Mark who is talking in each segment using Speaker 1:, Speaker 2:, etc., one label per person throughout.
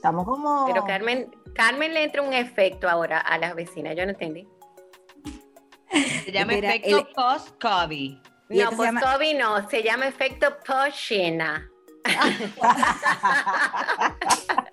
Speaker 1: estamos como.
Speaker 2: Pero Carmen, Carmen le entra un efecto ahora a las vecinas, yo no entendí.
Speaker 3: Se llama
Speaker 4: Mira,
Speaker 3: efecto
Speaker 4: el-
Speaker 3: post-COVID.
Speaker 2: No,
Speaker 4: llama-
Speaker 2: Toby no, se llama efecto Poshina.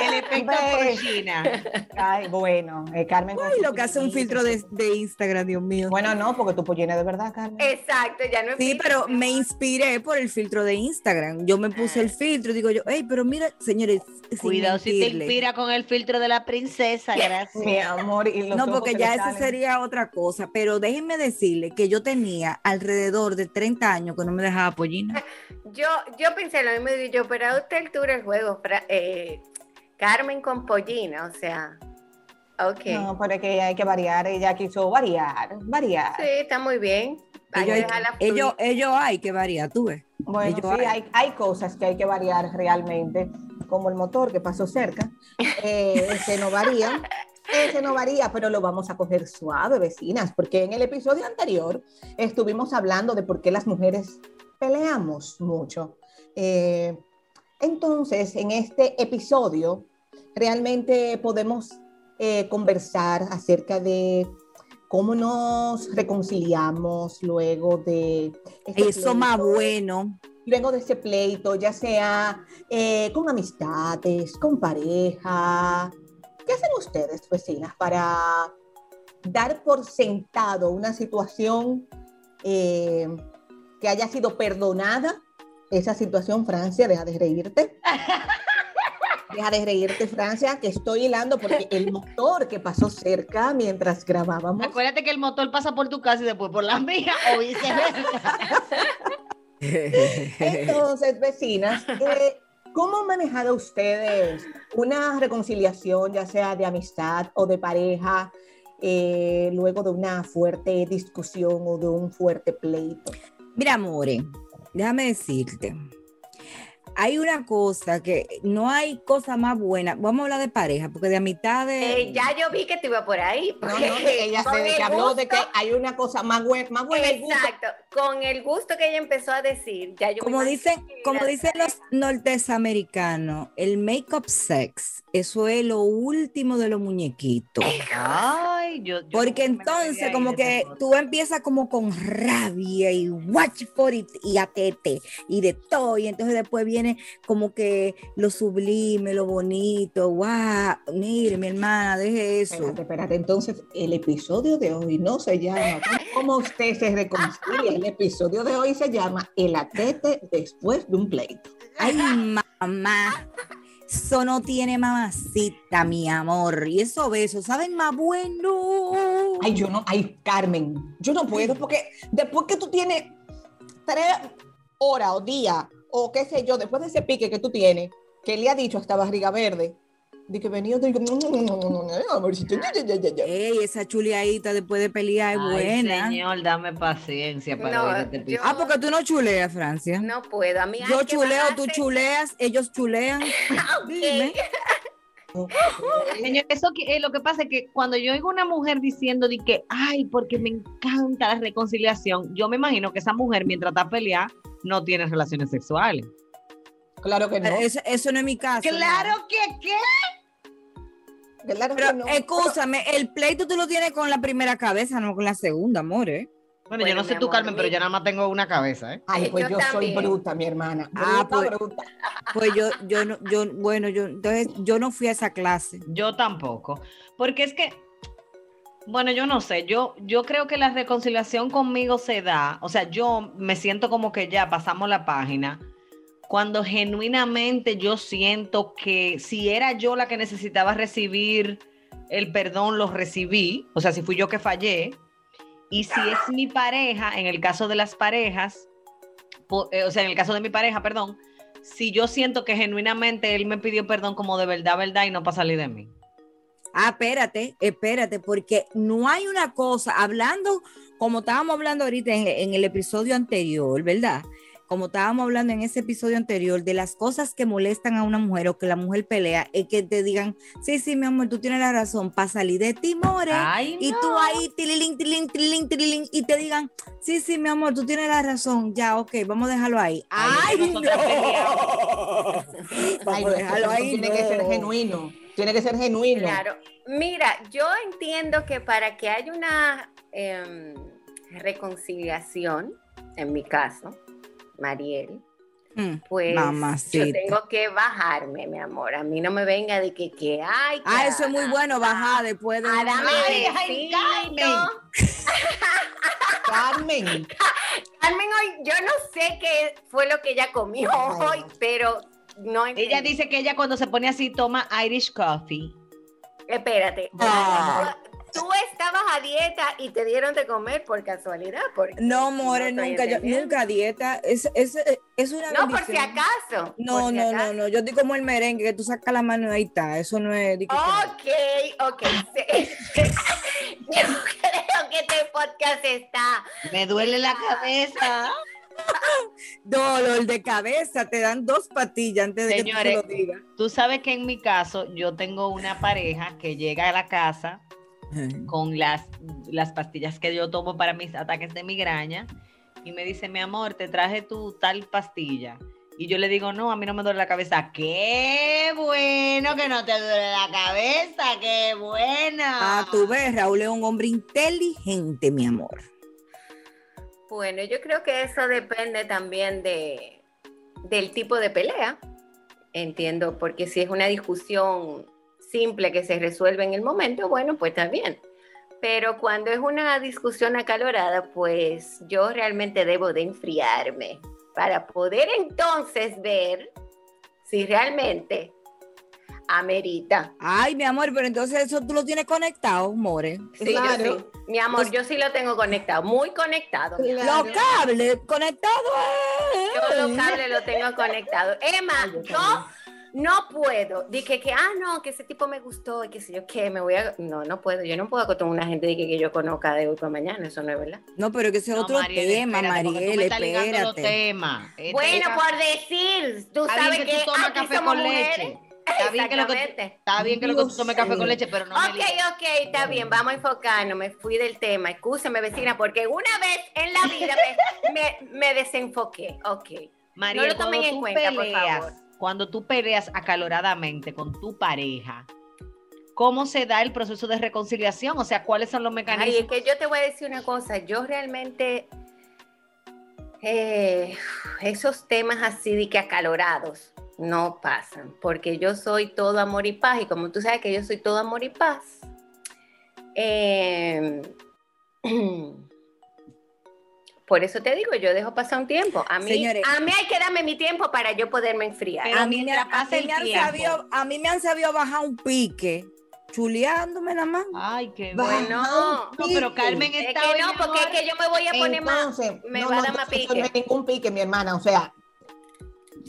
Speaker 3: El efecto
Speaker 1: Ve.
Speaker 3: Pochina.
Speaker 1: Ay, bueno, eh, Carmen.
Speaker 4: Ay, lo que hace un filtro de, de Instagram, Dios mío.
Speaker 1: Bueno, no, porque tu pollina de verdad, Carmen.
Speaker 2: Exacto, ya no es
Speaker 4: Sí,
Speaker 2: filtro,
Speaker 4: pero me inspiré por el filtro de Instagram. Yo me puse el filtro y digo yo, hey, pero mira, señores,
Speaker 3: Cuidado si te inspira con el filtro de la princesa, gracias.
Speaker 1: Mi amor, y los
Speaker 4: No, porque
Speaker 1: que
Speaker 4: ya eso sería otra cosa. Pero déjenme decirle que yo tenía alrededor de 30 años que no me dejaba pollina.
Speaker 2: Yo, yo pensé lo mismo, yo, pero a esta altura el juego, eh, Carmen con pollina, o sea, ok.
Speaker 1: No, pero que hay que variar. Ella quiso variar, variar.
Speaker 2: Sí, está muy bien. Hay
Speaker 4: Ellos,
Speaker 2: que
Speaker 4: hay, ellos, hay que variar, tú ves.
Speaker 1: Bueno,
Speaker 4: Ellos
Speaker 1: sí, hay, hay cosas que hay que variar realmente, como el motor que pasó cerca. Eh, ese no varía. Ese no varía, pero lo vamos a coger suave, vecinas, porque en el episodio anterior estuvimos hablando de por qué las mujeres peleamos mucho. Eh, entonces, en este episodio, realmente podemos eh, conversar acerca de cómo nos reconciliamos luego de... este
Speaker 4: Eso más bueno.
Speaker 1: luego de ese pleito, ya sea eh, con amistades, con pareja. ¿Qué hacen ustedes, vecinas, para dar por sentado una situación eh, que haya sido perdonada? Esa situación, Francia, deja de reírte. Deja de reírte, Francia, que estoy hilando porque el motor que pasó cerca mientras grabábamos.
Speaker 3: Acuérdate que el motor pasa por tu casa y después por la mía o viceversa.
Speaker 1: Entonces, vecinas, eh, ¿cómo han manejado ustedes una reconciliación, ya sea de amistad o de pareja, eh, luego de una fuerte discusión o de un fuerte pleito?
Speaker 4: Mira, More, déjame decirte. Hay una cosa que no hay cosa más buena. Vamos a hablar de pareja, porque de amistades.
Speaker 2: Eh, ya yo vi que te iba por ahí.
Speaker 1: No, no,
Speaker 2: porque
Speaker 1: que ella se
Speaker 2: el
Speaker 1: que habló de que hay una cosa más buena, más buena.
Speaker 2: Exacto, con el gusto que ella empezó a decir, ya yo
Speaker 4: Como dicen, como dicen los norteamericanos, el make-up sex, eso es lo último de los muñequitos.
Speaker 3: Ay, yo, yo
Speaker 4: Porque entonces como
Speaker 3: de
Speaker 4: que tú empiezas como con rabia y watch for it y atete y de todo y entonces después viene como que lo sublime, lo bonito, wow, mire mi hermana, deje eso.
Speaker 1: Espérate, espérate. Entonces, el episodio de hoy no se llama ¿Cómo usted se reconcilia? El episodio de hoy se llama El atete después de un pleito.
Speaker 4: Ay, mamá. Eso no tiene mamacita, mi amor. Y esos besos, ¿saben más bueno?
Speaker 1: Ay, yo no, ay, Carmen, yo no puedo porque después que tú tienes tres horas o días o qué sé yo, después de ese pique que tú tienes, que le ha dicho hasta barriga verde, de que venía, digo.
Speaker 4: Ey, esa chuleadita después de pelear es
Speaker 3: Ay,
Speaker 4: buena.
Speaker 3: señor, dame paciencia para
Speaker 2: No,
Speaker 3: este
Speaker 2: yo-.
Speaker 4: Ah, porque tú no chuleas, Francia.
Speaker 2: No puedo, a mí
Speaker 4: Yo chuleo, tú chuleas, ellos chulean. Dime.
Speaker 3: Señor, eso que, eh, lo que pasa es que cuando yo oigo una mujer diciendo de que, ay, porque me encanta la reconciliación, yo me imagino que esa mujer mientras está peleada no tiene relaciones sexuales.
Speaker 1: claro que no.
Speaker 4: Eso, eso no es mi caso.
Speaker 3: Claro que qué.
Speaker 1: Claro que
Speaker 4: Pero
Speaker 1: no.
Speaker 4: escúchame, el pleito tú lo tienes con la primera cabeza, no con la segunda, amor, ¿eh?
Speaker 3: Bueno, yo no sé tú,
Speaker 2: amor,
Speaker 3: Carmen, pero yo nada más tengo una cabeza, ¿eh?
Speaker 1: Ay, pues
Speaker 2: Yo
Speaker 1: yo, soy bruta, mi hermana.
Speaker 4: Ah, pues-
Speaker 1: bruta.
Speaker 4: Pues yo, yo no, yo, bueno, yo, entonces yo no fui a esa clase.
Speaker 3: Yo tampoco. Porque es que, bueno, yo no sé, yo, yo creo que la reconciliación conmigo se da, o sea, yo me siento como que ya pasamos la página, cuando genuinamente yo siento que si era yo la que necesitaba recibir el perdón, lo recibí, o sea, si fui yo que fallé, y si es mi pareja, en el caso de las parejas, eh, o sea, en el caso de mi pareja, perdón, si yo siento que genuinamente él me pidió perdón como de verdad, verdad, y no para salir de mí.
Speaker 4: Ah, espérate, espérate, porque no hay una cosa, hablando, como estábamos hablando ahorita en, en el episodio anterior, ¿verdad? Como estábamos hablando en ese episodio anterior, de las cosas que molestan a una mujer o que la mujer pelea, es que te digan, sí, sí, mi amor, tú tienes la razón, para salir de ti, more.
Speaker 3: Ay,
Speaker 4: Y tú ahí, tililín, tililín, tililín, tililín, y te digan, sí, sí, mi amor, tú tienes la razón, ya, ok, vamos a dejarlo ahí.
Speaker 3: Ay,
Speaker 4: ¡Ay, no! Vamos a dejarlo ahí,
Speaker 1: tiene que ser
Speaker 4: no.
Speaker 1: genuino. Tiene que ser genuino.
Speaker 2: Claro. Mira, yo entiendo que para que haya una em, reconciliación, en mi caso, Mariel,
Speaker 4: Mm,
Speaker 2: pues
Speaker 4: Mamacita.
Speaker 2: yo tengo que bajarme, mi amor. A mí no me venga de que, que ay, que
Speaker 4: Ah, eso es muy bueno, bajar después de...
Speaker 2: a
Speaker 4: una-
Speaker 2: darme
Speaker 3: Ay, ay,
Speaker 2: besito.
Speaker 1: Carmen.
Speaker 2: Carmen, hoy, yo no sé qué fue lo que ella comió
Speaker 1: Ay,
Speaker 2: hoy, pero no
Speaker 3: Ella dice que ella cuando se pone así toma Irish coffee.
Speaker 2: Espérate.
Speaker 4: Ah.
Speaker 2: Tú estabas a dieta y te dieron de comer por casualidad. Porque
Speaker 4: No, more, nunca, yo, nunca dieta. Es, es, es una
Speaker 2: No, por si
Speaker 4: bendición.
Speaker 2: acaso.
Speaker 4: No,
Speaker 2: por si
Speaker 4: no, no,
Speaker 2: acaso.
Speaker 4: no. Yo estoy como el merengue, que tú sacas la mano y ahí está. Eso no es.
Speaker 2: Ok, ok. sí. Yo creo que este podcast está.
Speaker 3: Me duele la cabeza.
Speaker 4: Dolor de cabeza, te dan dos patillas antes de que
Speaker 3: Señores,
Speaker 4: tú se lo digas.
Speaker 3: Tú sabes que en mi caso yo tengo una pareja que llega a la casa con las, las pastillas que yo tomo para mis ataques de migraña y me dice, mi amor, te traje tu tal pastilla. Y yo le digo, no, a mí no me duele la cabeza. Qué bueno que no te duele la cabeza, qué buena.
Speaker 4: Ah, tú ves, Raúl es un hombre inteligente, mi amor.
Speaker 2: Bueno, yo creo que eso depende también de, del tipo de pelea. Entiendo, porque si es una discusión simple que se resuelve en el momento, bueno, pues está bien. Pero cuando es una discusión acalorada, pues yo realmente debo de enfriarme para poder entonces ver si realmente amerita.
Speaker 4: Ay, mi amor, pero entonces eso tú lo tienes conectado, more.
Speaker 2: Sí, yo
Speaker 1: Claro.
Speaker 2: sí. Mi amor, yo sí lo tengo conectado, muy conectado. amor.
Speaker 4: Los cables conectados.
Speaker 2: Yo los cables los tengo conectados. Emma,
Speaker 1: Ay, yo
Speaker 2: yo no puedo. Dije que, ah, no, que ese tipo me gustó y que sé yo qué, me voy a. No, no puedo. Yo no puedo con una gente de que, que yo conozca de hoy para mañana. Eso no es verdad.
Speaker 4: No, pero que ese es
Speaker 3: No,
Speaker 4: otro
Speaker 3: Mariel,
Speaker 4: tema, Mariel,
Speaker 3: los
Speaker 4: espérate.
Speaker 3: temas. Este-
Speaker 2: Bueno, por decir, tú sabes que,
Speaker 3: que
Speaker 2: aquí
Speaker 3: café
Speaker 2: somos
Speaker 3: con
Speaker 2: mujeres.
Speaker 3: leche. Está bien que lo que está bien que lo que tú tomes café con leche, pero no me
Speaker 2: Ok,
Speaker 3: ligues.
Speaker 2: ok, está bien, vamos a enfocarnos. Me fui del tema. Escúchame, vecina, porque una vez en la vida me, me, me desenfoqué. Ok.
Speaker 3: Mariel,
Speaker 2: No lo tomen
Speaker 3: cuando
Speaker 2: en
Speaker 3: tú
Speaker 2: cuenta, por
Speaker 3: peleas,
Speaker 2: favor.
Speaker 3: Cuando tú peleas acaloradamente con tu pareja, ¿cómo se da el proceso de reconciliación? O sea, ¿cuáles son los
Speaker 2: Ay,
Speaker 3: mecanismos?
Speaker 2: es que yo te voy a decir una cosa, yo realmente eh, esos temas así de que acalorados no pasan, porque yo soy todo amor y paz, y como tú sabes que yo soy todo amor y paz, eh, por eso te digo, yo dejo pasar un tiempo. A mí,
Speaker 4: Señores.
Speaker 2: a mí hay que darme mi tiempo para yo poderme enfriar.
Speaker 4: A mí, me,
Speaker 3: mientras
Speaker 4: a
Speaker 3: pasa
Speaker 4: mí
Speaker 3: el
Speaker 4: me han sabido, a mí me han sabido bajar un pique, chuleándome nada más.
Speaker 3: Ay, qué bueno.
Speaker 2: no,
Speaker 3: No, pero Carmen
Speaker 2: es
Speaker 3: está
Speaker 2: que
Speaker 3: hoy,
Speaker 2: no, porque es que yo me voy a poner más, me
Speaker 1: no,
Speaker 2: va a
Speaker 1: no,
Speaker 2: dar más
Speaker 1: no
Speaker 2: pique.
Speaker 1: es ningún pique, mi hermana. O sea,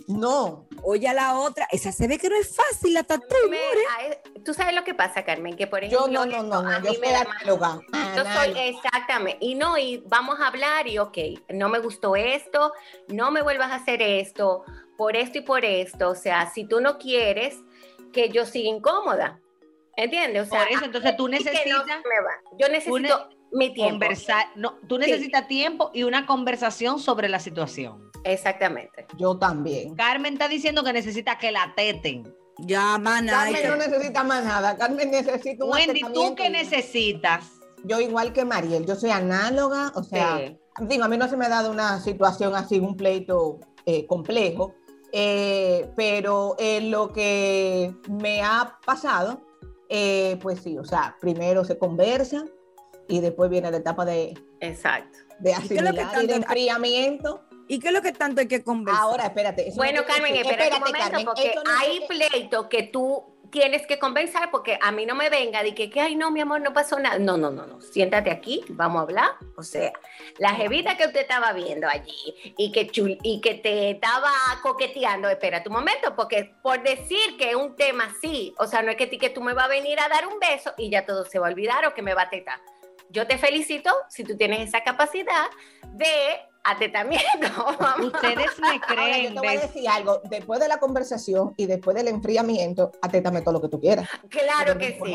Speaker 1: no.
Speaker 4: Oye, a la otra, esa se ve que no es fácil la
Speaker 2: a- Tú sabes lo que pasa, Carmen, que por
Speaker 1: Yo
Speaker 2: ejemplo,
Speaker 1: no, no, no,
Speaker 2: a
Speaker 1: no. Yo
Speaker 2: mí
Speaker 1: soy
Speaker 2: me da más-
Speaker 1: análoga.
Speaker 2: Yo soy exactamente, y no, y vamos a hablar y ok, no me gustó esto, no me vuelvas a hacer esto, por esto y por esto, o sea, si tú no quieres que yo siga incómoda, ¿entiendes? O sea,
Speaker 3: Por eso, entonces tú
Speaker 2: no
Speaker 3: necesitas,
Speaker 2: se me va. Yo necesito Mi tiempo.
Speaker 3: conversar. No, tú necesitas tiempo y una conversación sobre la situación.
Speaker 2: Exactamente.
Speaker 1: Yo también.
Speaker 3: Carmen está diciendo que necesita que la teten.
Speaker 5: Ya, hay
Speaker 1: Carmen no necesita más nada. Carmen necesita un
Speaker 3: Wendy, ¿tú qué necesitas?
Speaker 1: Yo igual que Mariel, yo soy análoga, o sea,
Speaker 2: Sí.
Speaker 1: digo, a mí no se me ha dado una situación así, un pleito eh, complejo, eh, pero en lo que me ha pasado, eh, pues sí, o sea, primero se conversa y después viene la etapa de,
Speaker 2: Exacto.
Speaker 1: de asimilar y de enfriamiento.
Speaker 5: ¿Y qué es lo que tanto hay que conversar?
Speaker 1: Ahora, espérate.
Speaker 2: Bueno,
Speaker 1: no
Speaker 2: Carmen, espérate un momento,
Speaker 1: Carmen,
Speaker 2: porque
Speaker 1: no
Speaker 2: hay pleitos que tú tienes que conversar, porque a mí no me venga de que, que, ay, no, mi amor, no pasó nada. No, no, no, no. Siéntate aquí, vamos a hablar. O sea, la jevita que usted estaba viendo allí y que, chul- y que te estaba coqueteando, espera un momento, porque por decir que es un tema así, o sea, no es que, ti- que tú me vas a venir a dar un beso y ya todo se va a olvidar o que me va a tetar. Yo te felicito si tú tienes esa capacidad de atetamiento.
Speaker 3: Ustedes me
Speaker 1: Ahora, yo
Speaker 3: creen,
Speaker 1: te voy a decir algo. Después de la conversación y después del enfriamiento, atétame todo lo que tú quieras.
Speaker 2: Claro que sí.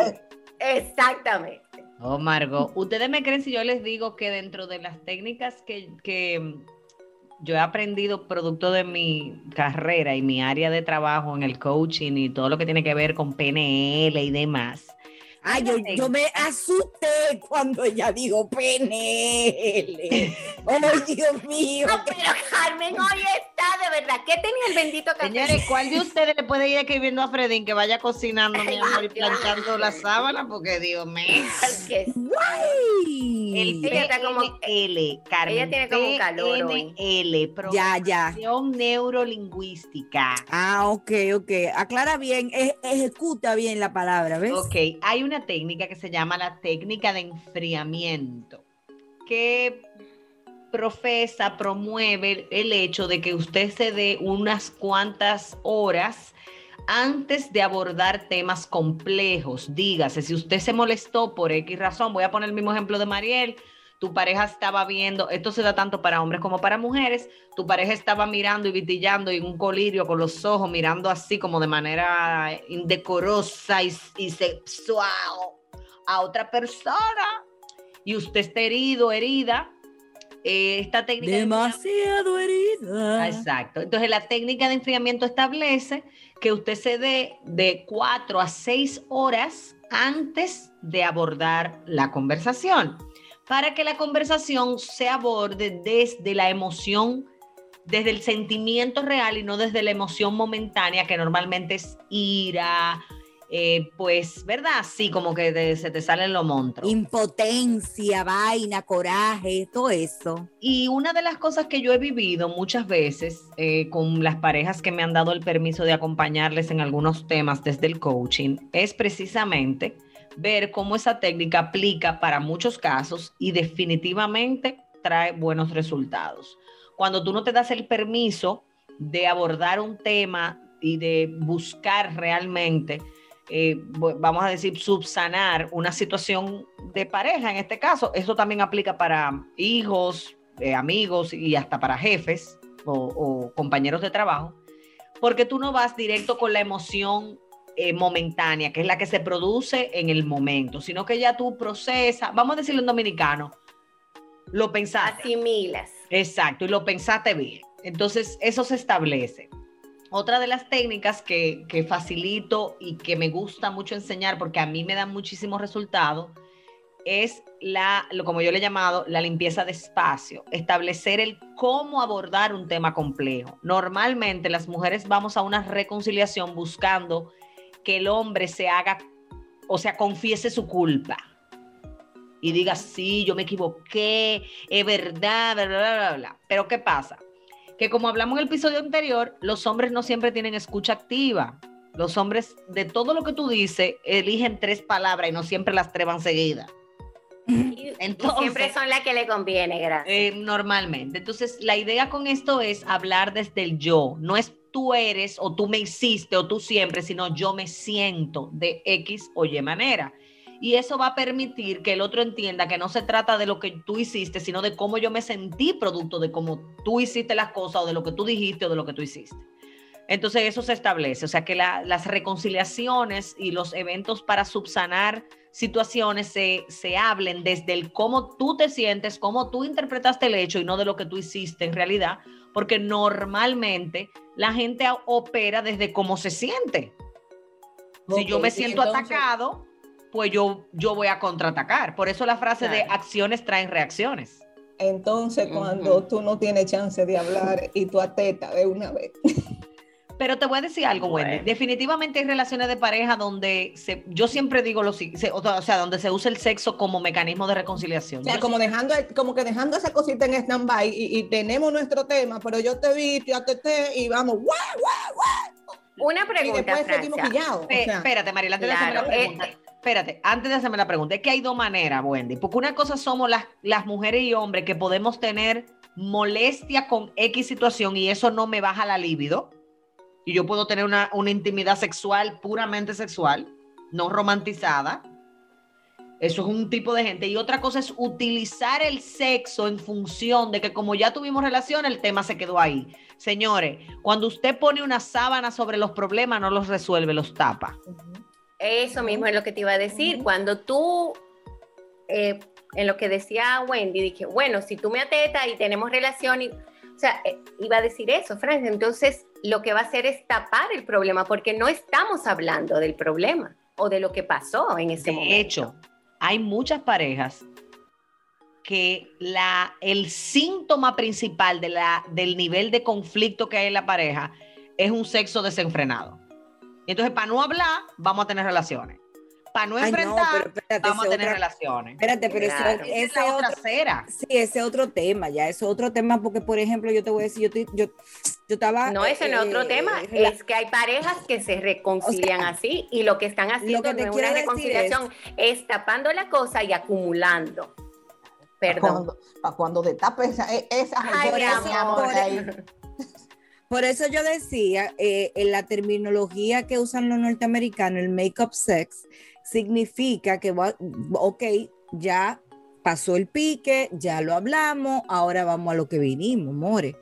Speaker 2: Exactamente.
Speaker 3: Oh, Margot, ¿ustedes me creen si yo les digo que dentro de las técnicas que, que yo he aprendido producto de mi carrera y mi área de trabajo en el coaching y todo lo que tiene que ver con PNL y demás?
Speaker 5: Ay, yo, yo me asusté cuando ella dijo PNL. Oh, Dios mío.
Speaker 2: No, pero Carmen hoy está de verdad. ¿Qué tenía el bendito café?
Speaker 3: Señores, ¿cuál de ustedes le puede ir escribiendo a Fredín que vaya cocinando, mi amor, y planchando la sábana? Porque, Dios mío. El
Speaker 2: Ella está como-
Speaker 3: PNL, Carmen.
Speaker 2: ella tiene como calor.
Speaker 3: PNL,
Speaker 5: Ya, ya.
Speaker 3: neurolingüística.
Speaker 5: Ah, ok, ok. Aclara bien, e- ejecuta bien la palabra, ¿ves?
Speaker 3: Ok, hay una técnica que se llama la técnica de enfriamiento, que profesa, promueve el hecho de que usted se dé unas cuantas horas antes de abordar temas complejos. Dígase, si usted se molestó por X razón, voy a poner el mismo ejemplo de Mariel, tu pareja estaba viendo, esto se da tanto para hombres como para mujeres, tu pareja estaba mirando y vitillando en un colirio con los ojos, mirando así como de manera indecorosa y, y sexual a otra persona, y usted está herido, herida, eh, esta técnica... de
Speaker 5: Demasiado herida.
Speaker 3: Ah, Exacto. Entonces la técnica de enfriamiento establece que usted se dé de 4 a 6 horas antes de abordar la conversación, para que la conversación se aborde desde la emoción, desde el sentimiento real y no desde la emoción momentánea que normalmente es ira, eh, pues, ¿verdad? Sí, como que te- se te salen los monstruos.
Speaker 5: Impotencia, vaina, coraje, todo eso.
Speaker 3: Y una de las cosas que yo he vivido muchas veces eh, con las parejas que me han dado el permiso de acompañarles en algunos temas desde el coaching es precisamente ver cómo esa técnica aplica para muchos casos y definitivamente trae buenos resultados. Cuando tú no te das el permiso de abordar un tema y de buscar realmente, eh, vamos a decir, subsanar una situación de pareja en este caso, eso también aplica para hijos, eh, amigos y hasta para jefes o, o compañeros de trabajo, porque tú no vas directo con la emoción eh, momentánea, que es la que se produce en el momento, sino que ya tú procesas, vamos a decirlo en dominicano, lo pensaste.
Speaker 2: Asimilas.
Speaker 3: Exacto, y lo pensaste bien. Entonces, eso se establece. Otra de las técnicas que, facilito y que me gusta mucho enseñar porque a mí me dan muchísimos resultados es la, como yo le he llamado, la limpieza de espacio, establecer el cómo abordar un tema complejo. Normalmente las mujeres vamos a una reconciliación buscando que el hombre se haga, o sea, confiese su culpa y diga, sí, yo me equivoqué, es verdad, bla, bla, bla, bla. Pero ¿qué pasa? Que como hablamos en el episodio anterior, los hombres no siempre tienen escucha activa. Los hombres, de todo lo que tú dices, eligen tres palabras y no siempre las tres van seguidas.
Speaker 2: Y
Speaker 3: Entonces-
Speaker 2: siempre son las que le conviene, gracias.
Speaker 3: Eh, normalmente. Entonces, la idea con esto es hablar desde el yo. No es tú eres o tú me hiciste o tú siempre, sino yo me siento de X o Y manera. Y eso va a permitir que el otro entienda que no se trata de lo que tú hiciste, sino de cómo yo me sentí producto de cómo tú hiciste las cosas o de lo que tú dijiste o de lo que tú hiciste. Entonces eso se establece, o sea que la- las reconciliaciones y los eventos para subsanar situaciones se, se hablen desde el cómo tú te sientes, cómo tú interpretaste el hecho y no de lo que tú hiciste en realidad, porque normalmente la gente opera desde cómo se siente. si yo me siento
Speaker 1: entonces-
Speaker 3: atacado, pues yo, yo voy a contraatacar. Por eso la frase de acciones traen reacciones.
Speaker 1: Entonces, cuando tú no tienes chance de hablar y tú ateta de una vez.
Speaker 3: Pero te voy a decir algo, Wendy.
Speaker 2: Bueno.
Speaker 3: Definitivamente hay relaciones de pareja donde se, yo siempre digo lo se- o sea, donde se usa el sexo como mecanismo de reconciliación.
Speaker 1: O sea,
Speaker 3: Yo
Speaker 1: como dejando, como que dejando esa cosita en stand-by y, y tenemos nuestro tema, pero yo te vi, te y vamos, ¡guau, guau, guau!
Speaker 2: Una
Speaker 1: Y
Speaker 2: pregunta,
Speaker 1: después seguimos
Speaker 2: Francia.
Speaker 1: o
Speaker 3: Pe-
Speaker 1: sea,
Speaker 3: espérate, Mariela, antes
Speaker 2: Claro,
Speaker 3: de hacerme la
Speaker 2: eh,
Speaker 3: pregunta. Espérate, antes de hacerme la pregunta, es que hay dos maneras, Wendy. Porque una cosa somos las, las mujeres y hombres que podemos tener molestia con X situación y eso no me baja la libido. Y yo puedo tener una, una intimidad sexual puramente sexual, no romantizada. Eso es un tipo de gente. Y otra cosa es utilizar el sexo en función de que como ya tuvimos relación, el tema se quedó ahí. Señores, cuando usted pone una sábana sobre los problemas, no los resuelve, los tapa.
Speaker 2: Eso mismo es lo que te iba a decir. Cuando tú, eh, en lo que decía Wendy, dije, bueno, si tú me atetas y tenemos relación, y, o sea, eh, iba a decir eso, Francia. Entonces, lo que va a hacer es tapar el problema, porque no estamos hablando del problema o de lo que pasó en ese momento.
Speaker 3: De hecho, hay muchas parejas que la, el síntoma principal de la, del nivel de conflicto que hay en la pareja es un sexo desenfrenado. Entonces, para no hablar, vamos a tener relaciones. Para no
Speaker 4: Ay, no,
Speaker 3: enfrentar,
Speaker 4: pero espérate,
Speaker 3: vamos a
Speaker 4: ese
Speaker 3: tener
Speaker 4: otra-
Speaker 3: relaciones.
Speaker 4: Espérate, pero eso-
Speaker 2: Claro.
Speaker 3: Esa es
Speaker 4: ese
Speaker 3: la otra
Speaker 4: otro,
Speaker 3: cera.
Speaker 4: sí, ese otro tema, ya, eso otro tema, porque por ejemplo, yo te voy a decir, yo, estoy- yo, yo estaba...
Speaker 2: No, ese no es otro
Speaker 4: eh,
Speaker 2: tema,
Speaker 4: rela-
Speaker 2: es que hay parejas que se reconcilian
Speaker 4: O sea,
Speaker 2: así y lo que están haciendo
Speaker 4: que te
Speaker 2: no es una reconciliación, es... tapando la cosa y acumulando. Perdón.
Speaker 1: Cuando, pa' cuando destape esa, e- esa
Speaker 2: Ay, mi
Speaker 1: joya,
Speaker 2: amor.
Speaker 1: por ahí.
Speaker 4: Por eso yo decía, eh, en la terminología que usan los norteamericanos, el make-up sex, significa que, va- ok, ya pasó el pique, ya lo hablamos, ahora vamos a lo que vinimos, more.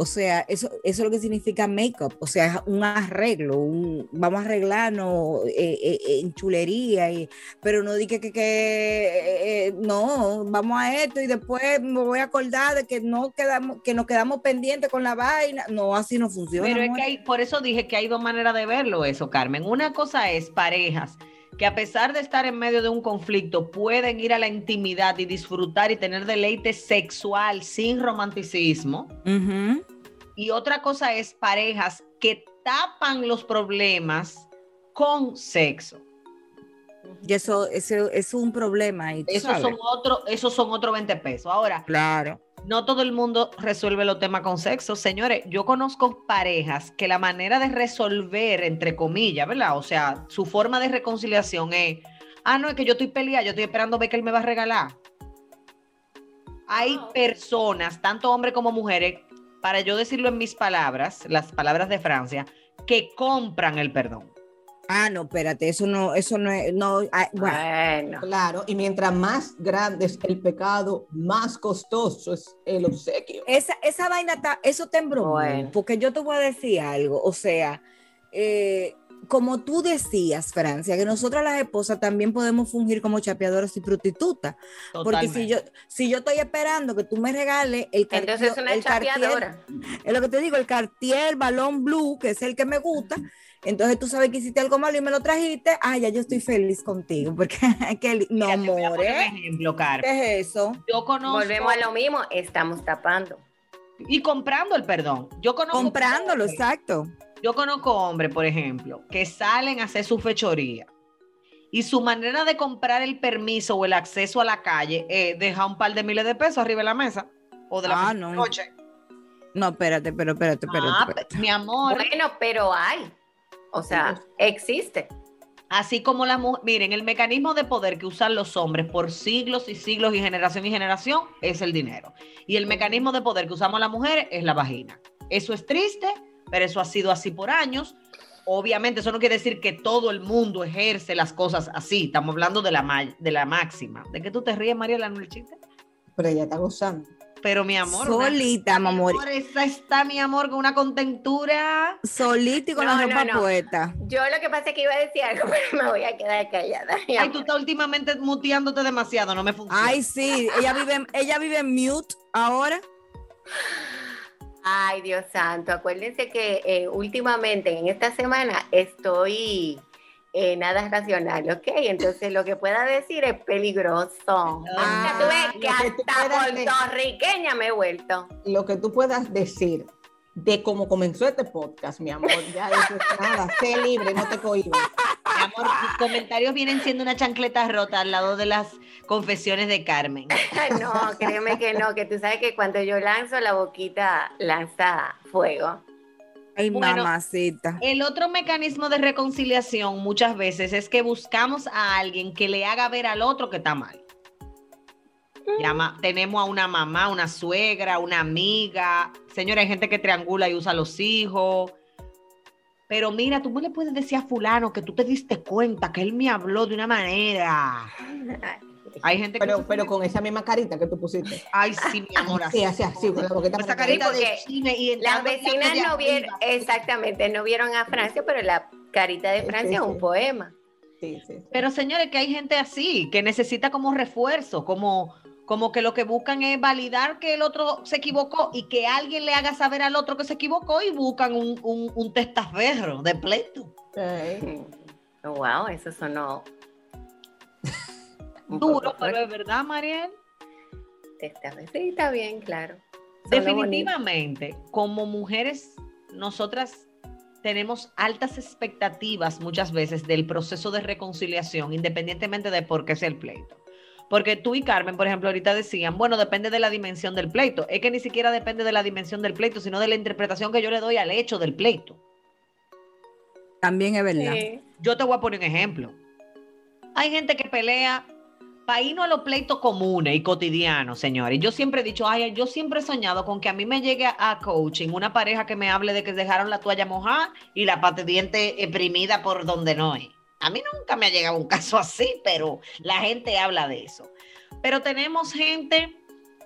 Speaker 4: O sea, eso, eso es lo que significa make-up, o sea, es un arreglo, un, vamos a arreglarnos eh, eh, en chulería, y, pero no dije que, que eh, eh, no, vamos a esto y después me voy a acordar de que no quedamos, que nos quedamos pendientes con la vaina. No, así no funciona.
Speaker 3: Pero es que hay, por eso dije que hay dos maneras de verlo eso, Carmen. Una cosa es parejas que a pesar de estar en medio de un conflicto pueden ir a la intimidad y disfrutar y tener deleite sexual sin romanticismo. Y otra cosa es parejas que tapan los problemas con sexo.
Speaker 4: Y eso, eso, es un problema.
Speaker 3: Esos son otro, esos son otro 20 pesos. Ahora,
Speaker 4: Claro.
Speaker 3: No todo el mundo resuelve los temas con sexo. Señores, yo conozco parejas que la manera de resolver, entre comillas, ¿verdad? O sea, su forma de reconciliación es, ah, no, es que yo estoy peleada, yo estoy esperando ver que él me va a regalar. Hay personas, tanto hombres como mujeres, para yo decirlo en mis palabras, las palabras de Francia, que compran el perdón.
Speaker 4: Ah, no, espérate, eso no, eso no es, no, ah, bueno,
Speaker 2: Bueno,
Speaker 1: Claro, y mientras más grande es el pecado, más costoso es el obsequio.
Speaker 4: esa, esa vaina está, eso te embromó,
Speaker 2: Bueno.
Speaker 4: porque yo te voy a decir algo, o sea, eh, como tú decías, Francia, que nosotras las esposas también podemos fungir como chapeadoras y prostitutas, porque si yo, si yo estoy esperando que tú me regales el Cartier,
Speaker 2: entonces es una
Speaker 4: el Cartier-
Speaker 2: chapeadora.
Speaker 4: es lo que te digo, el Cartier Balón Blue, que es el que me gusta. Entonces tú sabes que hiciste algo malo y me lo trajiste. Ah, ya yo estoy feliz contigo. Porque qué li- no,
Speaker 3: Mira,
Speaker 4: ¿eh?
Speaker 3: ejemplo, Carmen.
Speaker 4: ¿Qué es eso?
Speaker 3: Yo conozco
Speaker 2: Volvemos a lo mismo, estamos tapando.
Speaker 3: y comprando el perdón. Yo conozco
Speaker 4: Comprándolo,
Speaker 3: hombres-
Speaker 4: exacto.
Speaker 3: Yo conozco hombres, por ejemplo, que salen a hacer su fechoría y su manera de comprar el permiso o el acceso a la calle es dejar un par de miles de pesos arriba de la mesa o de la
Speaker 4: Ah, no.
Speaker 3: coche.
Speaker 4: No, espérate, pero espérate, espérate.
Speaker 3: Ah,
Speaker 4: espérate.
Speaker 3: pe- mi amor,
Speaker 2: Bueno, pero hay. O sea, existe.
Speaker 3: así como las mujeres, miren, el mecanismo de poder que usan los hombres por siglos y siglos y generación y generación es el dinero. Y el mecanismo de poder que usamos las mujeres es la vagina. Eso es triste, pero eso ha sido así por años. Obviamente, eso no quiere decir que todo el mundo ejerce las cosas así. Estamos hablando de la, ma- de la máxima. ¿De qué tú te ríes, el chiste?
Speaker 1: Pero ella está gozando.
Speaker 3: Pero mi amor. una-
Speaker 5: Solita, mi amor.
Speaker 3: Esa está, mi amor, con una contentura.
Speaker 5: Solita y con
Speaker 2: No,
Speaker 5: la ropa
Speaker 2: no.
Speaker 5: puesta.
Speaker 2: Yo lo que pasa es que iba a decir algo, pero me voy a quedar callada.
Speaker 3: Ay,
Speaker 2: amor.
Speaker 3: tú estás últimamente muteándote demasiado, no me funciona.
Speaker 5: Ay, sí, ella vive, ella vive en mute ahora.
Speaker 2: Ay, Dios santo, acuérdense que eh, últimamente en esta semana estoy eh, nada racional, ¿ok? Entonces lo que pueda decir es peligroso.
Speaker 1: Ah,
Speaker 2: Hasta tú ves que
Speaker 1: lo que tú
Speaker 2: hasta
Speaker 1: puedas decir.
Speaker 2: puertorriqueña me he vuelto.
Speaker 1: Lo que tú puedas decir de cómo comenzó este podcast, mi amor, ya eso es nada. Sé libre, no te cohibas.
Speaker 3: Mi amor, tus comentarios vienen siendo una chancleta rota al lado de las confesiones de Carmen.
Speaker 2: No, créeme que no, que tú sabes que cuando yo lanzo la boquita lanza fuego.
Speaker 5: Ay,
Speaker 3: Bueno,
Speaker 5: mamacita.
Speaker 3: El otro mecanismo de reconciliación muchas veces es que buscamos a alguien que le haga ver al otro que está mal. Llama, tenemos a una mamá, una suegra, una amiga. Señora, hay gente que triangula y usa a los hijos. Pero mira, tú no le puedes decir a fulano que tú te diste cuenta que él me habló de una manera. Hay gente que...
Speaker 1: Pero, pero con esa misma carita que tú pusiste.
Speaker 3: Ay, sí, mi amor.
Speaker 1: Sí, así, así, con la boquita
Speaker 3: Esa carita de cine y
Speaker 2: Las vecinas no vieron,
Speaker 3: arriba.
Speaker 2: exactamente, no vieron a Francia, pero la carita de Francia
Speaker 1: sí,
Speaker 2: es
Speaker 1: sí.
Speaker 2: un poema.
Speaker 1: Sí, sí.
Speaker 3: Pero señores, que hay gente así, que necesita como refuerzo, como, como que lo que buscan es validar que el otro se equivocó y que alguien le haga saber al otro que se equivocó y buscan un, un, un testaferro de pleito.
Speaker 1: Sí.
Speaker 2: Wow, eso sonó
Speaker 3: Duro, pero es verdad, Mariel.
Speaker 2: Esta vez sí, está bien, claro.
Speaker 3: Definitivamente, como mujeres, nosotras tenemos altas expectativas muchas veces del proceso de reconciliación, independientemente de por qué sea el pleito. Porque tú y Carmen, por ejemplo, ahorita decían, bueno, depende de la dimensión del pleito. Es que ni siquiera depende de la dimensión del pleito, sino de la interpretación que yo le doy al hecho del pleito.
Speaker 5: También es verdad.
Speaker 2: Sí.
Speaker 3: Yo te voy a poner un ejemplo. Hay gente que pelea para a los pleitos comunes y cotidianos, señores. Yo siempre he dicho, ay, yo siempre he soñado con que a mí me llegue a coaching una pareja que me hable de que dejaron la toalla mojada y la pata de diente exprimida por donde no es. A mí nunca me ha llegado un caso así, pero la gente habla de eso. Pero tenemos gente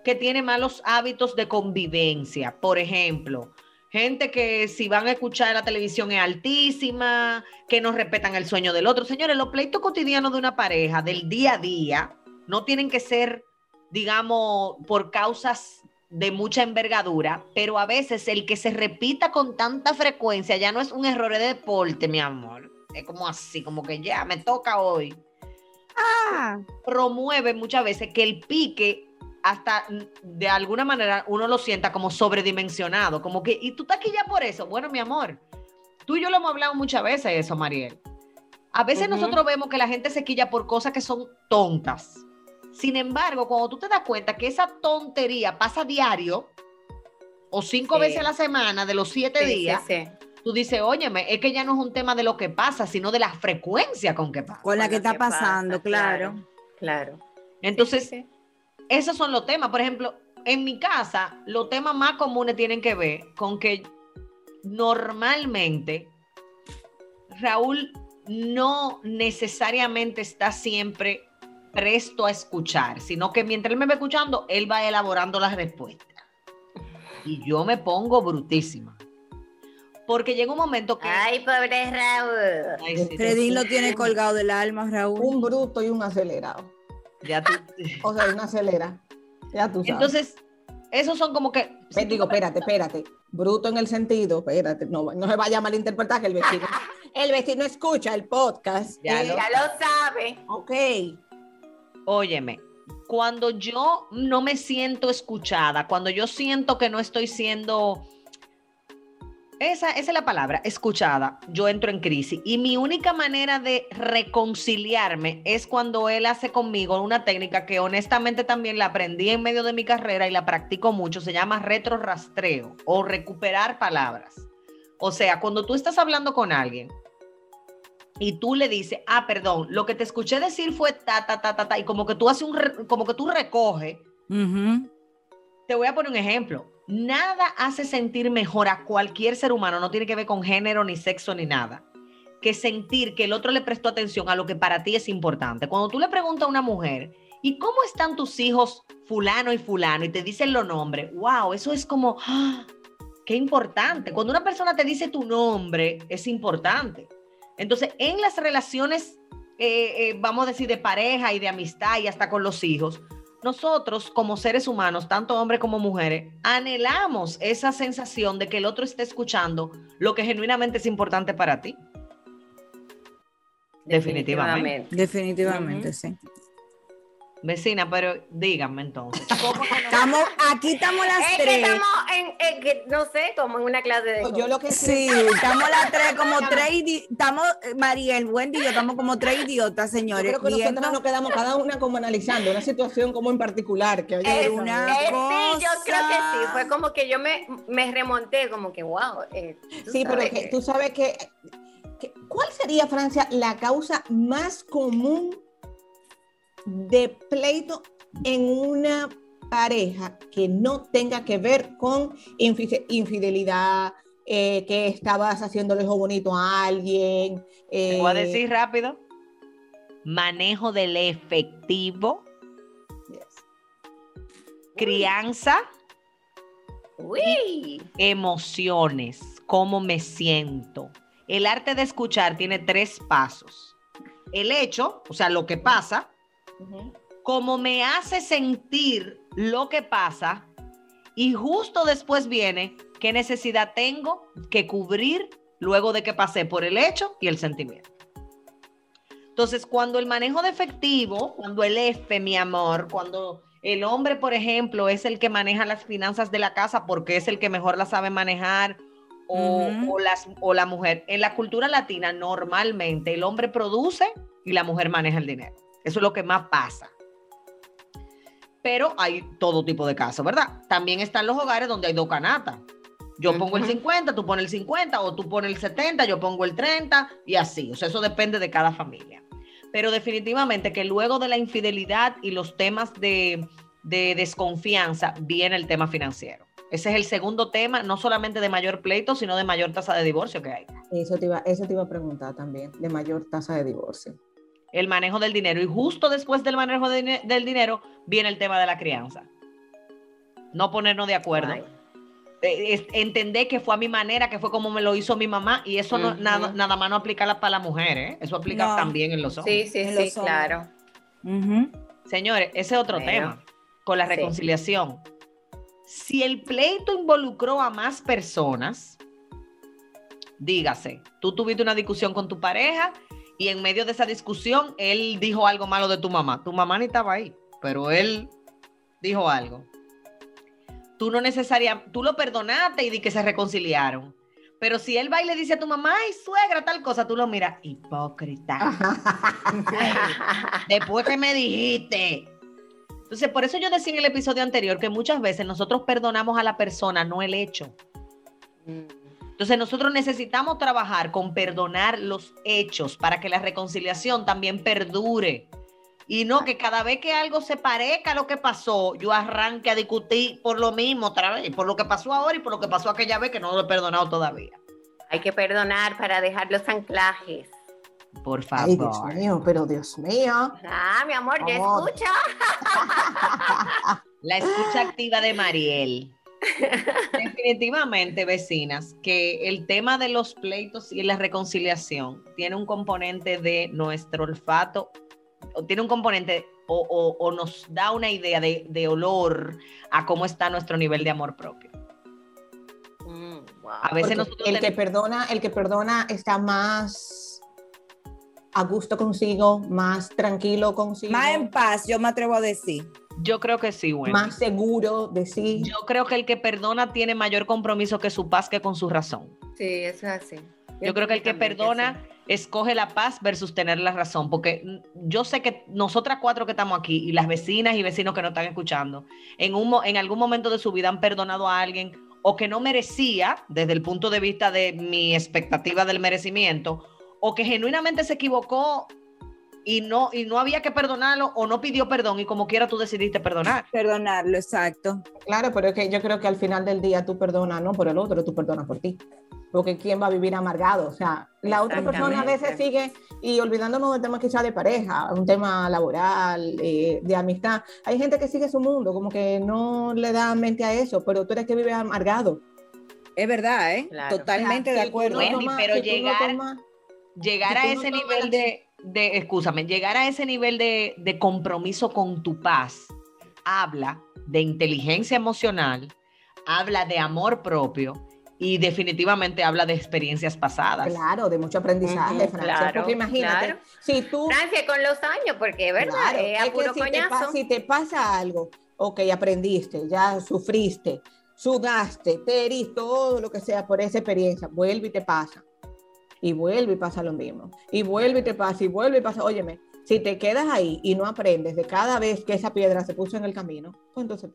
Speaker 3: que tiene malos hábitos de convivencia. Por ejemplo, gente que si van a escuchar la televisión es altísima, que no respetan el sueño del otro. Señores, los pleitos cotidianos de una pareja, del día a día, no tienen que ser, digamos, por causas de mucha envergadura, pero a veces el que se repita con tanta frecuencia ya no es un error de deporte, mi amor. Es como así, como que ya me toca hoy. Promueve muchas veces que el pique hasta de alguna manera uno lo sienta como sobredimensionado, como que, ¿y tú estás aquí ya por eso? Bueno, mi amor, tú y yo lo hemos hablado muchas veces eso, Mariel. A veces nosotros vemos que la gente se quilla por cosas que son tontas. Sin embargo, cuando tú te das cuenta que esa tontería pasa diario o cinco
Speaker 2: Sí.
Speaker 3: veces a la semana de los siete
Speaker 2: Sí,
Speaker 3: días,
Speaker 2: sí.
Speaker 3: tú dices, óyeme, es que ya no es un tema de lo que pasa, sino de la frecuencia con que pasa.
Speaker 5: Con la que
Speaker 2: Con
Speaker 5: está pasando,
Speaker 2: pasa,
Speaker 5: claro.
Speaker 2: Claro.
Speaker 3: Entonces,
Speaker 2: Sí, sí,
Speaker 3: esos son los temas. Por ejemplo, en mi casa, los temas más comunes tienen que ver con que normalmente Raúl no necesariamente está siempre presto a escuchar, sino que mientras él me va escuchando, él va elaborando las respuestas. Y yo me pongo brutísima. Porque llega un momento que...
Speaker 2: Ay, pobre Raúl.
Speaker 3: Ay, sí,
Speaker 5: Fredín lo tiene colgado del alma, Raúl.
Speaker 1: Un bruto y un acelerado.
Speaker 3: Ya tú-
Speaker 1: O sea, un acelera. Ya tú sabes.
Speaker 3: Entonces, esos son como que...
Speaker 1: Ve, digo, espérate, espérate. Bruto en el sentido, espérate, no, no se vaya a malinterpretar que el vecino. el vecino escucha el podcast.
Speaker 3: Ya
Speaker 1: eh,
Speaker 3: lo-
Speaker 2: Ya lo sabe.
Speaker 1: Ok.
Speaker 3: Óyeme, cuando yo no me siento escuchada, cuando yo siento que no estoy siendo, esa, esa es la palabra, escuchada, yo entro en crisis. Y mi única manera de reconciliarme es cuando él hace conmigo una técnica que honestamente también la aprendí en medio de mi carrera y la practico mucho, se llama retrorastreo o recuperar palabras. O sea, cuando tú estás hablando con alguien y tú le dices, ah, perdón, lo que te escuché decir fue ta, ta, ta, ta, ta, y como que tú haces un, como que tú recoges,
Speaker 5: Ujú.
Speaker 3: te voy a poner un ejemplo. Nada hace sentir mejor a cualquier ser humano, no tiene que ver con género, ni sexo, ni nada, que sentir que el otro le prestó atención a lo que para ti es importante. Cuando tú le preguntas a una mujer ¿y cómo están tus hijos fulano y fulano? Y te dicen los nombres. Wow, eso es como, ¡ah! qué importante. Cuando una persona te dice tu nombre, es importante. Entonces, en las relaciones, eh, eh, vamos a decir, de pareja y de amistad y hasta con los hijos, nosotros como seres humanos, tanto hombres como mujeres, anhelamos esa sensación de que el otro esté escuchando lo que genuinamente es importante para ti. Definitivamente.
Speaker 5: Definitivamente, sí.
Speaker 3: Vecina, pero díganme entonces. ¿cómo que no-
Speaker 5: Estamos, aquí estamos las
Speaker 2: Es que
Speaker 5: tres.
Speaker 2: estamos en, en que, no sé, como en una clase de...
Speaker 1: Yo lo que
Speaker 5: Sí, estamos las tres como tres idi- estamos, Mariel, Wendy y yo estamos como tres idiotas,
Speaker 1: Yo
Speaker 5: señores.
Speaker 1: creo que
Speaker 5: viendo-
Speaker 1: nosotros nos quedamos cada una como analizando una situación como en particular. Que
Speaker 5: una
Speaker 1: ¿no?
Speaker 2: Eh, sí, yo creo que sí.
Speaker 5: cosa.
Speaker 2: Fue como que yo me, me remonté, como que, wow. eh,
Speaker 1: Sí, pero que tú sabes que, que- ¿cuál sería, Francia, la causa más común de pleito en una pareja que no tenga que ver con infi- infidelidad, eh, que estabas haciéndole ojo bonito a alguien?
Speaker 3: Te voy a
Speaker 1: eh,
Speaker 3: decir rápido. Manejo del efectivo, crianza,
Speaker 2: Uy.
Speaker 3: emociones, cómo me siento. El arte de escuchar tiene tres pasos. El hecho, o sea, lo que pasa, cómo me hace sentir lo que pasa y justo después viene qué necesidad tengo que cubrir luego de que pasé por el hecho y el sentimiento. Entonces, cuando el manejo de efectivo, cuando el F, mi amor, cuando el hombre, por ejemplo, es el que maneja las finanzas de la casa porque es el que mejor las sabe manejar, o,
Speaker 5: Ujú.
Speaker 3: o las, o la mujer. En la cultura latina, normalmente el hombre produce y la mujer maneja el dinero. Eso es lo que más pasa. Pero hay todo tipo de casos, ¿verdad? También están los hogares donde hay dos canatas. Yo pongo el
Speaker 2: Ujú.
Speaker 3: 50, tú pones el 50, o tú pones el 70, yo pongo el 30, y así. O sea, eso depende de cada familia. Pero definitivamente que luego de la infidelidad y los temas de, de desconfianza, viene el tema financiero. Ese es el segundo tema, no solamente de mayor pleito, sino de mayor tasa de divorcio que hay.
Speaker 1: Eso te, iba, eso te iba a preguntar también, de mayor tasa de divorcio.
Speaker 3: El manejo del dinero. Y justo después del manejo de del dinero, viene el tema de la crianza. No ponernos de acuerdo.
Speaker 2: Ay.
Speaker 3: Eh, es- entender que fue a mi manera, que fue como me lo hizo mi mamá, y eso no, nada, nada más no aplica para la mujer, ¿eh? eso aplica
Speaker 5: No.
Speaker 3: también en los hombres.
Speaker 2: Sí, sí,
Speaker 5: En
Speaker 2: sí,
Speaker 5: los
Speaker 2: claro.
Speaker 3: Señores, ese es otro
Speaker 2: Bueno.
Speaker 3: tema, con la
Speaker 2: Sí.
Speaker 3: reconciliación. Si el pleito involucró a más personas, dígase, tú tuviste una discusión con tu pareja y en medio de esa discusión él dijo algo malo de tu mamá. Tu mamá ni estaba ahí, pero él dijo algo. Tú no necesariamente, tú lo perdonaste y di que se reconciliaron. Pero si él va y le dice a tu mamá, ay, suegra, tal cosa, tú lo miras, hipócrita. Después que me dijiste. Entonces, por eso yo decía en el episodio anterior que muchas veces nosotros perdonamos a la persona, no el hecho.
Speaker 2: Mm.
Speaker 3: Entonces, nosotros necesitamos trabajar con perdonar los hechos para que la reconciliación también perdure. Y no que cada vez que algo se parezca a lo que pasó, yo arranque a discutir por lo mismo otra vez, por lo que pasó ahora y por lo que pasó aquella vez que no lo he perdonado todavía.
Speaker 2: Hay que perdonar para dejar los anclajes.
Speaker 3: Por
Speaker 1: Ay, Dios
Speaker 3: favor.
Speaker 1: mío, pero Dios mío.
Speaker 2: Ah, mi amor, ya escucha.
Speaker 3: La escucha activa de Mariel. Definitivamente, vecinas, que el tema de los pleitos y la reconciliación tiene un componente de nuestro olfato, o tiene un componente o, o- o nos da una idea de, de olor a cómo está nuestro nivel de amor propio.
Speaker 2: Mm, wow.
Speaker 3: A veces
Speaker 1: Porque
Speaker 3: nosotros
Speaker 1: el que perdona, el que perdona está más a gusto consigo, más tranquilo consigo,
Speaker 5: Más en paz, yo me atrevo a decir.
Speaker 3: Yo creo que sí, bueno.
Speaker 1: más seguro de sí.
Speaker 3: Yo creo que el que perdona tiene mayor compromiso que su paz que con su razón.
Speaker 2: Sí, eso es así.
Speaker 3: Yo creo que el que perdona escoge la paz versus tener la razón, porque yo sé que nosotras cuatro que estamos aquí y las vecinas y vecinos que nos están escuchando, en, un, en algún momento de su vida han perdonado a alguien o que no merecía desde el punto de vista de mi expectativa del merecimiento, o que genuinamente se equivocó y no, y no había que perdonarlo o no pidió perdón y como quiera tú decidiste perdonar.
Speaker 5: Perdonarlo, exacto.
Speaker 1: Claro, pero es que yo creo que al final del día tú perdonas no por el otro, tú perdonas por ti. porque ¿quién va a vivir amargado? O sea, la otra persona a veces sigue, y olvidándonos del tema quizá de pareja, un tema laboral, eh, de amistad, hay gente que sigue su mundo, como que no le da mente a eso, pero tú eres que vive amargado.
Speaker 4: Es verdad, ¿eh?
Speaker 2: Claro.
Speaker 4: Totalmente
Speaker 1: O sea,
Speaker 4: de acuerdo.
Speaker 1: no
Speaker 3: Wendy, pero
Speaker 1: si tú no
Speaker 3: llegar-
Speaker 1: tomas-
Speaker 3: llegar
Speaker 1: Si
Speaker 3: a
Speaker 1: no
Speaker 3: ese
Speaker 1: tomas
Speaker 3: nivel de, de, escúchame, llegar a ese nivel de, de compromiso con tu paz habla de inteligencia emocional, habla de amor propio y definitivamente habla de experiencias pasadas.
Speaker 1: Claro, de mucho aprendizaje,
Speaker 2: Ujú,
Speaker 1: Francia,
Speaker 2: claro,
Speaker 1: porque imagínate,
Speaker 2: claro.
Speaker 1: si tú...
Speaker 2: Francia con los años, porque es verdad,
Speaker 1: Claro,
Speaker 2: es
Speaker 1: es
Speaker 2: puro
Speaker 1: si te,
Speaker 2: coñazo.
Speaker 1: si te pasa algo, ok, aprendiste, ya sufriste, sudaste, te heriste, todo lo que sea por esa experiencia, vuelve y te pasa. Y vuelve y pasa lo mismo. Y vuelve y te pasa, y vuelve y pasa. Óyeme, si te quedas ahí y no aprendes de cada vez que esa piedra se puso en el camino, pues entonces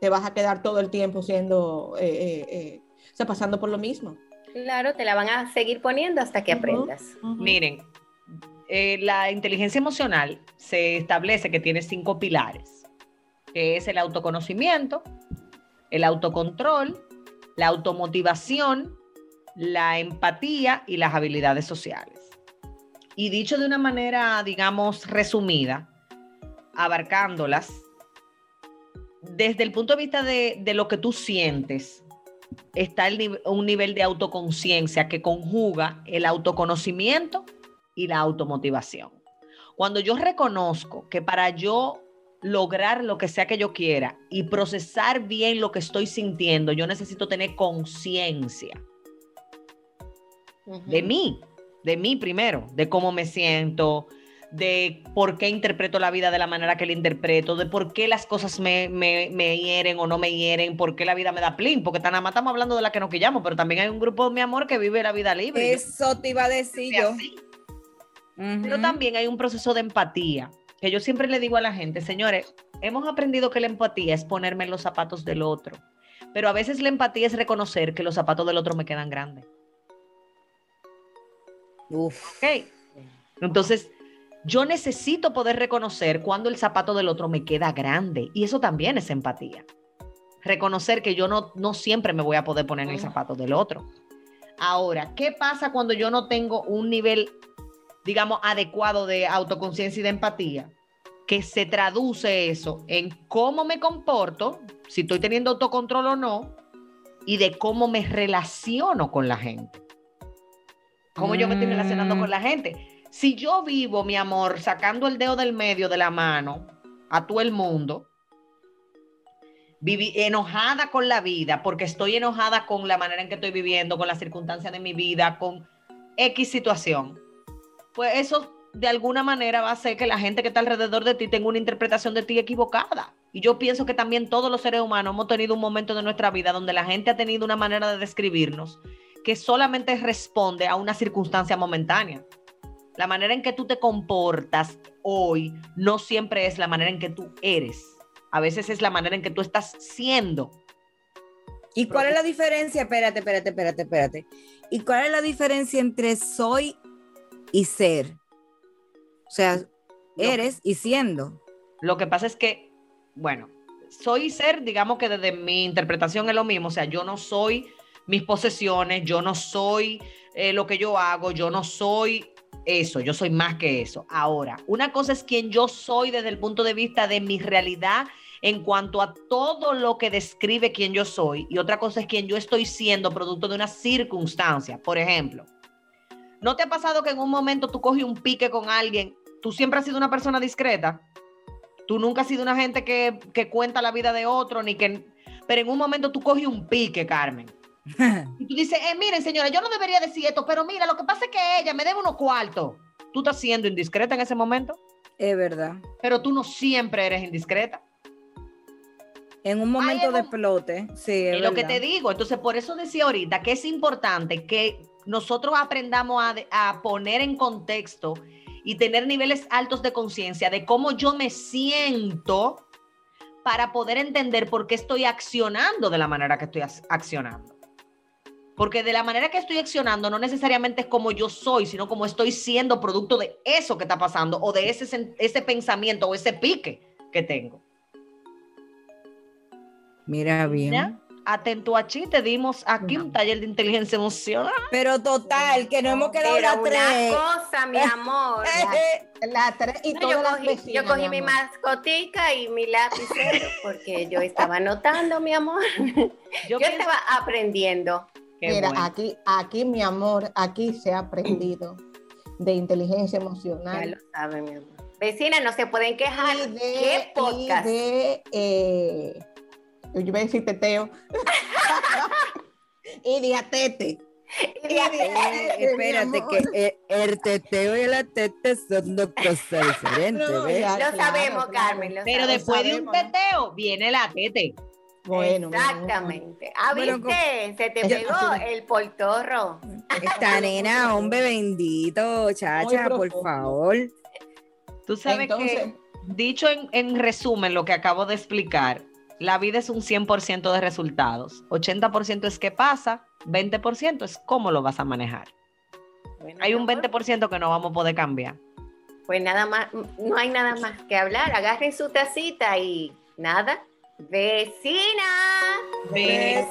Speaker 1: te vas a quedar todo el tiempo siendo, eh, eh, eh, o sea, pasando por lo mismo.
Speaker 2: Claro, te la van a seguir poniendo hasta que aprendas.
Speaker 3: Miren, eh, la inteligencia emocional se establece que tiene cinco pilares, que es el autoconocimiento, el autocontrol, la automotivación, la empatía y las habilidades sociales. Y dicho de una manera, digamos, resumida, abarcándolas, desde el punto de vista de, de lo que tú sientes, está un nivel de autoconciencia que conjuga el autoconocimiento y la automotivación. Cuando yo reconozco que para yo lograr lo que sea que yo quiera y procesar bien lo que estoy sintiendo, yo necesito tener conciencia De mí, de mí primero, de cómo me siento, de por qué interpreto la vida de la manera que la interpreto, de por qué las cosas me, me, me hieren o no me hieren, por qué la vida me da plin, porque tan nada más estamos hablando de la que nos quillamos, pero también hay un grupo, mi amor, que vive la vida libre.
Speaker 4: Eso te iba a decir yo.
Speaker 3: Pero también hay un proceso de empatía, que yo siempre le digo a la gente, señores, hemos aprendido que la empatía es ponerme en los zapatos del otro, pero a veces la empatía es reconocer que los zapatos del otro me quedan grandes.
Speaker 4: Uf.
Speaker 3: ¿ok? Entonces, yo necesito poder reconocer cuando el zapato del otro me queda grande, y eso también es empatía. Reconocer que yo no, no siempre me voy a poder poner en el zapato del otro. Ahora, ¿qué pasa cuando yo no tengo un nivel, digamos, adecuado de autoconciencia y de empatía? Que se traduce eso en cómo me comporto, si estoy teniendo autocontrol o no, y de cómo me relaciono con la gente. Cómo yo me estoy relacionando
Speaker 4: Mm.
Speaker 3: con la gente. Si yo vivo, mi amor, sacando el dedo del medio de la mano a todo el mundo, viví enojada con la vida, porque estoy enojada con la manera en que estoy viviendo, con las circunstancias de mi vida, con X situación, pues eso de alguna manera va a hacer que la gente que está alrededor de ti tenga una interpretación de ti equivocada. Y yo pienso que también todos los seres humanos hemos tenido un momento de nuestra vida donde la gente ha tenido una manera de describirnos que solamente responde a una circunstancia momentánea. La manera en que tú te comportas hoy no siempre es la manera en que tú eres. A veces es la manera en que tú estás siendo.
Speaker 4: ¿Y cuál es la diferencia? Espérate, espérate, espérate, espérate. ¿Y cuál es la diferencia entre soy y ser? O sea, eres y siendo.
Speaker 3: Lo que pasa es que, bueno, soy y ser, digamos que desde mi interpretación es lo mismo. O sea, yo no soy mis posesiones, yo no soy eh, lo que yo hago, yo no soy eso, yo soy más que eso. Ahora, una cosa es quien yo soy desde el punto de vista de mi realidad en cuanto a todo lo que describe quién yo soy y otra cosa es quien yo estoy siendo producto de una circunstancia. Por ejemplo, ¿no te ha pasado que en un momento tú coges un pique con alguien? Tú siempre has sido una persona discreta. Tú nunca has sido una gente que, que cuenta la vida de otro, ni que... Pero en un momento tú coges un pique, Carmen. Y tú dices, eh, miren, señora, yo no debería decir esto, pero mira, lo que pasa es que ella me debe unos cuartos. Tú estás siendo indiscreta en ese momento,
Speaker 4: Es verdad.
Speaker 3: pero tú no siempre eres indiscreta.
Speaker 4: En un momento
Speaker 3: Hay
Speaker 4: de
Speaker 3: un-
Speaker 4: explote. Sí, es,
Speaker 3: Es lo que te digo. Entonces, por eso decía ahorita que es importante que nosotros aprendamos a, poner en contexto y tener niveles altos de conciencia de cómo yo me siento para poder entender por qué estoy accionando de la manera que estoy ac- accionando. Porque de la manera que estoy accionando no necesariamente es como yo soy, sino como estoy siendo producto de eso que está pasando o de ese, ese pensamiento o ese pique que tengo.
Speaker 4: Mira bien.
Speaker 3: ¿Ya? atento a chi, te dimos aquí un taller de inteligencia emocional.
Speaker 5: Pero total, que no hemos quedado
Speaker 2: Pero
Speaker 5: la
Speaker 2: una
Speaker 5: tres.
Speaker 2: cosa, mi amor.
Speaker 1: La tres y
Speaker 2: No,
Speaker 1: todas
Speaker 2: yo,
Speaker 1: las
Speaker 2: cogí,
Speaker 1: vecinas,
Speaker 2: yo cogí mi mascotica y mi lapicero porque yo estaba anotando, mi amor.
Speaker 3: Yo,
Speaker 2: Yo
Speaker 3: pienso
Speaker 2: estaba aprendiendo.
Speaker 1: Mira,
Speaker 3: bueno.
Speaker 1: aquí, aquí, mi amor, aquí se ha aprendido de inteligencia
Speaker 2: Ya
Speaker 1: emocional.
Speaker 2: lo saben, mi amor. Vecinas, no se pueden quejar.
Speaker 1: y de,
Speaker 2: ¿Qué podcast?
Speaker 1: y de eh, yo iba a decir teteo. y de atete.
Speaker 2: Y de hacer-
Speaker 5: Eh, espérate, que eh, el teteo y la tete son dos cosas diferentes,
Speaker 1: No,
Speaker 5: ¿ves?
Speaker 1: ya,
Speaker 2: Lo
Speaker 1: claro,
Speaker 2: sabemos,
Speaker 1: claro.
Speaker 2: Carmen. lo
Speaker 3: Pero
Speaker 2: sabemos.
Speaker 3: después de un teteo, viene la tete.
Speaker 1: Bueno,
Speaker 2: Exactamente. Ah,
Speaker 5: Bueno,
Speaker 2: ¿viste? Se te pegó el poltorro.
Speaker 5: Esta nena, hombre bendito, chacha, por favor.
Speaker 3: Tú sabes
Speaker 1: Entonces,
Speaker 3: que, dicho en, en resumen lo que acabo de explicar, la vida es un 100% de resultados. 80% es qué pasa, 20% es cómo lo vas a manejar.
Speaker 2: Bueno,
Speaker 3: Hay un
Speaker 2: mi amor,
Speaker 3: 20% que no vamos a poder cambiar.
Speaker 2: Pues nada más, no hay nada más que hablar. Agarren su tacita y nada. Vecina.
Speaker 3: Vecinas.